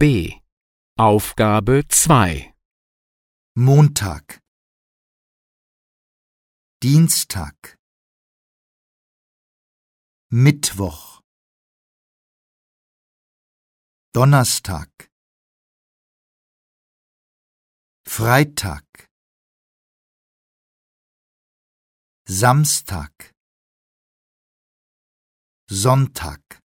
B. Aufgabe 2 Montag. Dienstag. Mittwoch. Donnerstag. Freitag. Samstag. Sonntag.